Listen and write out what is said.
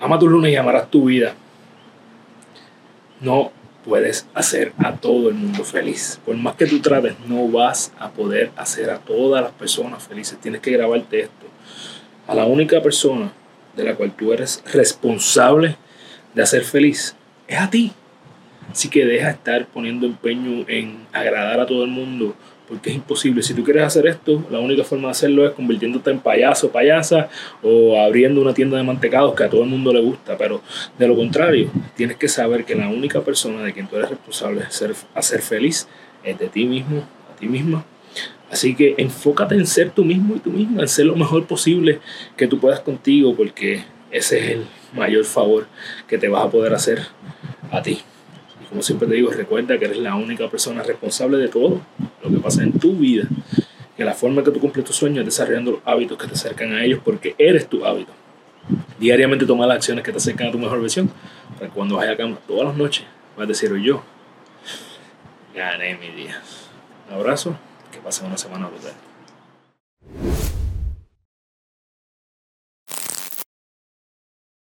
Ama tu lunes y amarás tu vida. No puedes hacer a todo el mundo feliz. Por más que tú trates, no vas a poder hacer a todas las personas felices. Tienes que grabarte esto. A la única persona de la cual tú eres responsable de hacer feliz es a ti. Así que deja de estar poniendo empeño en agradar a todo el mundo porque es imposible. Si tú quieres hacer esto, la única forma de hacerlo es convirtiéndote en payaso payasa o abriendo una tienda de mantecados que a todo el mundo le gusta. Pero de lo contrario, tienes que saber que la única persona de quien tú eres responsable de ser, hacer feliz es de ti mismo, a ti misma. Así que enfócate en ser tú mismo y tú misma, en ser lo mejor posible que tú puedas contigo, porque ese es el mayor favor que te vas a poder hacer a ti. Como siempre te digo, recuerda que eres la única persona responsable de todo lo que pasa en tu vida. Que la forma que tú cumples tus sueños es desarrollando los hábitos que te acercan a ellos porque eres tu hábito. Diariamente toma las acciones que te acercan a tu mejor versión para que cuando vayas a cama todas las noches vas a decir yo gané mi día. Un abrazo, que pasen una semana brutal.